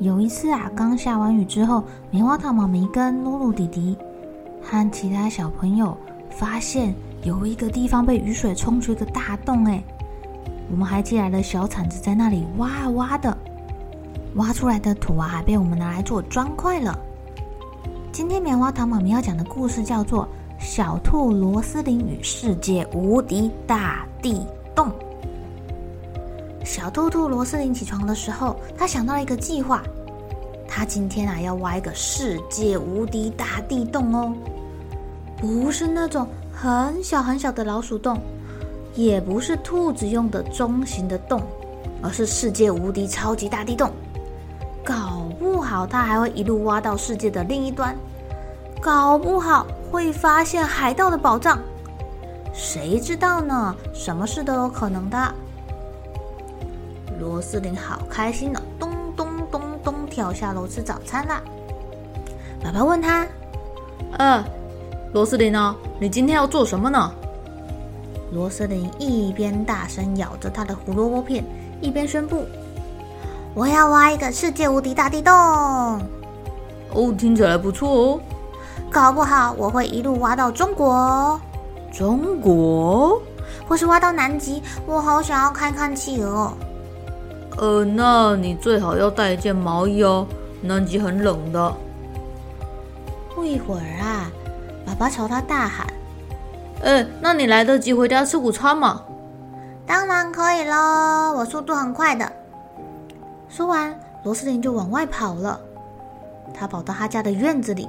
有一次啊，刚下完雨之后，棉花糖妈咪跟露露弟弟和其他小朋友发现有一个地方被雨水冲出一个大洞，哎，我们还借来了小铲子在那里挖啊挖的，挖出来的土啊还被我们拿来做砖块了。今天棉花糖妈咪要讲的故事叫做。小兔罗斯林与世界无敌大地洞。小兔兔罗斯林起床的时候，他想到了一个计划。他今天啊要挖一个世界无敌大地洞哦，不是那种很小很小的老鼠洞，也不是兔子用的中型的洞，而是世界无敌超级大地洞。搞不好他还会一路挖到世界的另一端。搞不好会发现海盗的宝藏，谁知道呢？什么事都有可能的。罗斯林好开心的，咚咚咚咚跳下楼吃早餐啦。爸爸问他：“呃，罗斯林呢？你今天要做什么呢？”罗斯林一边大声咬着他的胡萝卜片，一边宣布：“我要挖一个世界无敌大地洞。”哦，听起来不错哦。搞不好我会一路挖到中国，中国，或是挖到南极。我好想要看看企鹅。呃，那你最好要带一件毛衣哦，南极很冷的。不一会儿啊，爸爸朝他大喊：“哎，那你来得及回家吃午餐吗？”当然可以喽，我速度很快的。说完，罗斯林就往外跑了。他跑到他家的院子里。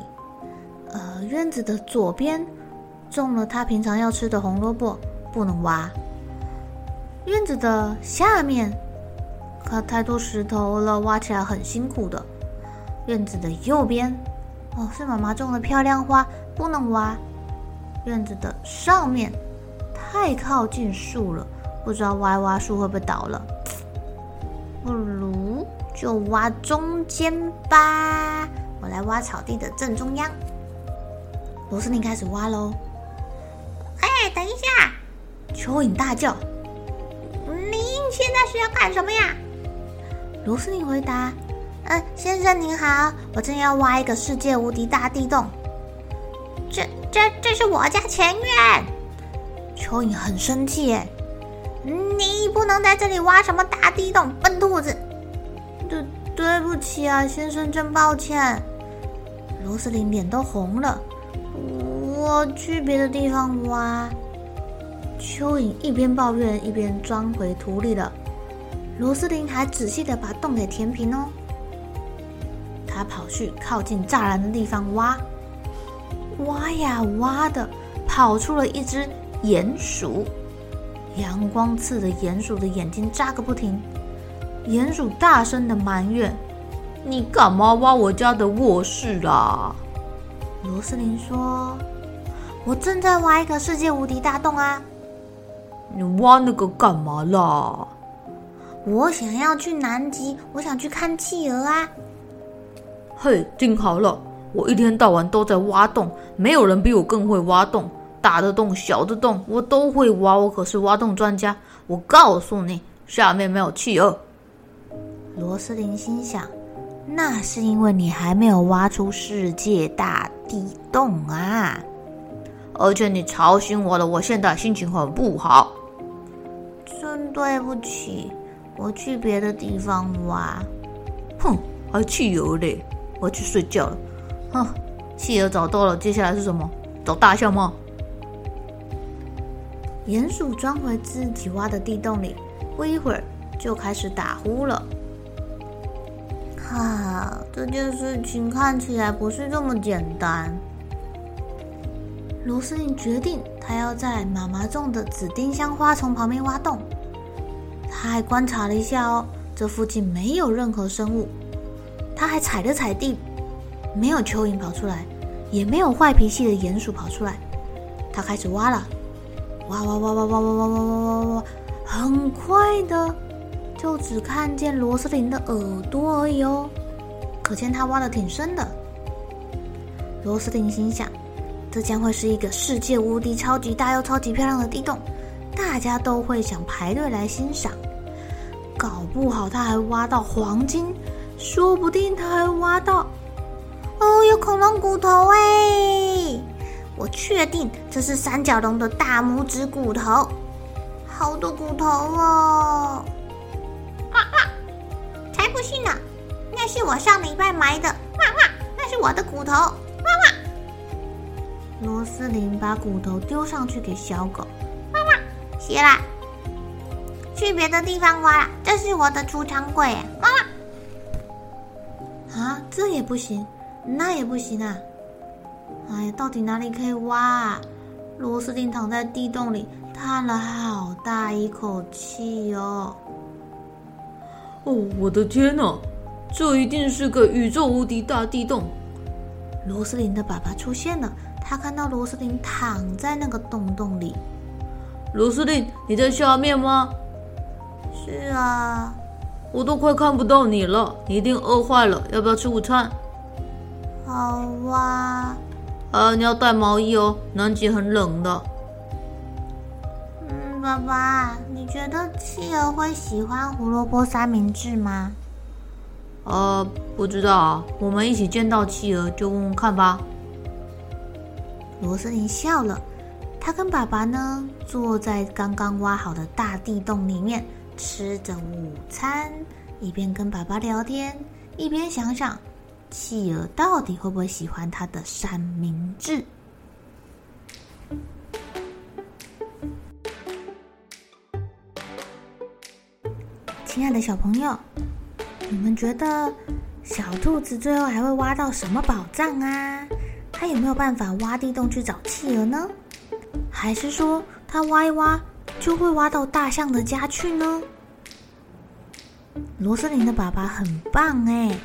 呃，院子的左边种了他平常要吃的红萝卜，不能挖。院子的下面，可太多石头了，挖起来很辛苦的。院子的右边，哦，是妈妈种的漂亮花，不能挖。院子的上面，太靠近树了，不知道挖一挖树会不会倒了。不如就挖中间吧，我来挖草地的正中央。罗斯林开始挖喽！哎，等一下！蚯蚓大叫：“您现在是要干什么呀？”罗斯林回答：“嗯、先生您好，我正要挖一个世界无敌大地洞。这、这、这是我家前院。”蚯蚓很生气，哎，你不能在这里挖什么大地洞，笨兔子！对，对不起啊，先生，真抱歉。罗斯林脸都红了。我去别的地方挖。蚯蚓一边抱怨一边钻回土里了。罗斯林还仔细的把洞给填平哦。他跑去靠近栅栏的地方挖，挖呀挖的，跑出了一只鼹鼠。阳光刺的鼹鼠的眼睛眨个不停。鼹鼠大声的埋怨：“你干嘛挖我家的卧室啊？”罗斯林说。我正在挖一个世界无敌大洞啊！你挖那个干嘛啦？我想要去南极，我想去看企鹅啊！嘿，听好了，我一天到晚都在挖洞，没有人比我更会挖洞，大的洞、小的洞我都会挖，我可是挖洞专家。我告诉你，下面没有企鹅。罗斯林心想，那是因为你还没有挖出世界大地洞啊！而且你吵醒我了，我现在心情很不好。真对不起，我去别的地方挖。哼，还汽油嘞！我要去睡觉了。哼，汽油找到了，接下来是什么？找大象吗？鼹鼠钻回自己挖的地洞里，不一会儿就开始打呼了。哈，这件事情看起来不是这么简单。罗斯林决定，他要在妈妈种的紫丁香花丛旁边挖洞。他还观察了一下哦，这附近没有任何生物。他还踩了踩地，没有蚯蚓跑出来，也没有坏脾气的鼹鼠跑出来。他开始挖了，挖挖挖挖挖挖挖挖挖挖挖，很快的就只看见罗斯林的耳朵而已哦，可见他挖的挺深的。罗斯林心想。这将会是一个世界无敌、超级大又超级漂亮的地洞，大家都会想排队来欣赏。搞不好他还挖到黄金，说不定他还挖到……哦，有恐龙骨头哎！我确定这是三角龙的大拇指骨头，好多骨头哦！啊啊！才不信呢，那是我上礼拜埋的，哇哇，那是我的骨头。哇哇罗斯林把骨头丢上去给小狗，哇哇，谢啦，去别的地方挖了，这是我的储藏柜，妈妈。啊，这也不行，那也不行啊！哎呀，到底哪里可以挖啊？罗斯林躺在地洞里，叹了好大一口气哦。哦，我的天哪，这一定是个宇宙无敌大地洞！罗斯林的爸爸出现了。他看到罗斯林躺在那个洞洞里。罗斯林，你在下面吗？是啊，我都快看不到你了，你一定饿坏了。要不要吃午餐？好哇。啊，你要带毛衣哦，南极很冷的。嗯，爸爸，你觉得企鹅会喜欢胡萝卜三明治吗？呃，不知道啊，我们一起见到企鹅就问问看吧。罗斯林笑了，他跟爸爸呢坐在刚刚挖好的大地洞里面，吃着午餐，一边跟爸爸聊天，一边想想企鹅到底会不会喜欢他的三明治。亲爱的小朋友，你们觉得小兔子最后还会挖到什么宝藏啊？它有没有办法挖地洞去找企鹅呢？还是说它挖一挖就会挖到大象的家去呢？罗斯林的爸爸很棒哎，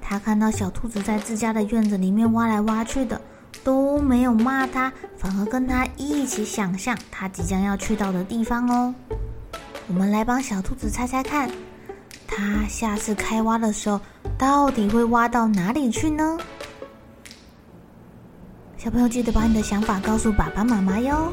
他看到小兔子在自家的院子里面挖来挖去的，都没有骂他，反而跟他一起想象他即将要去到的地方哦。我们来帮小兔子猜猜看，他下次开挖的时候到底会挖到哪里去呢？小朋友，记得把你的想法告诉爸爸妈妈哟。